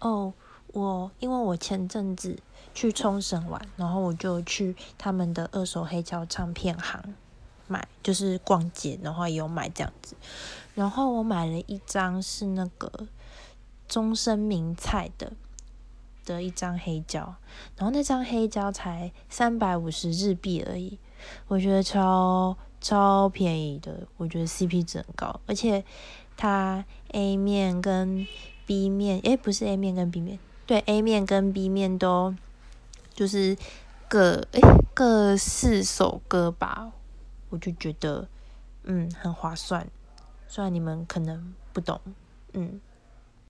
哦，我因为我前阵子去冲绳玩，然后我就去他们的二手黑胶唱片行买，就是逛街，然后也有买这样子。然后我买了一张是那个终身名菜的的一张黑胶，然后那张黑胶才三百五十日币而已，我觉得超超便宜的，我觉得 CP 值很高，而且它 A 面跟 B 面，诶，不是 A 面跟 B 面，对，A 面跟 B 面都就是各诶各四首歌吧，我就觉得嗯很划算，虽然你们可能不懂，嗯，